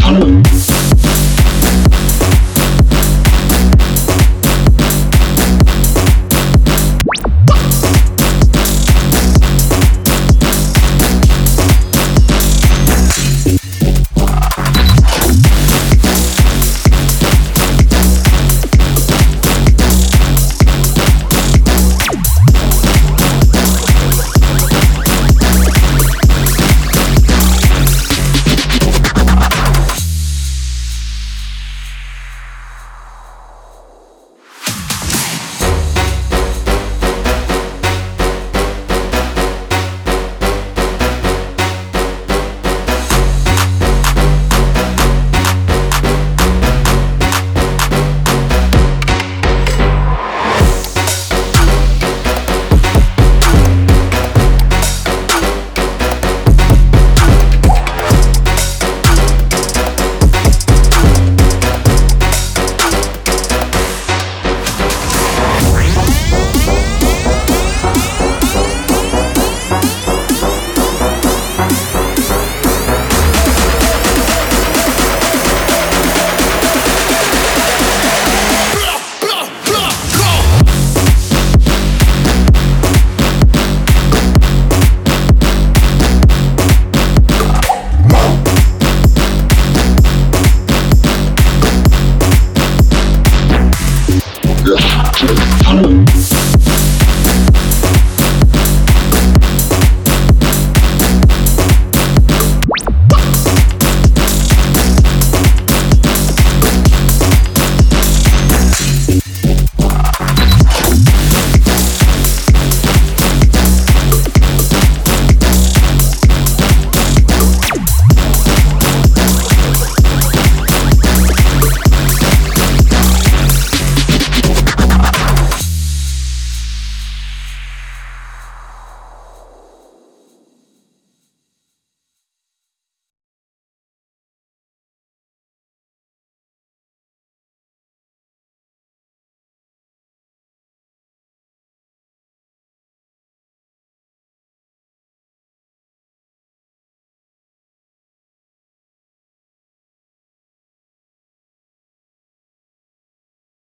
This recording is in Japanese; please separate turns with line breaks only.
頼む。Hello.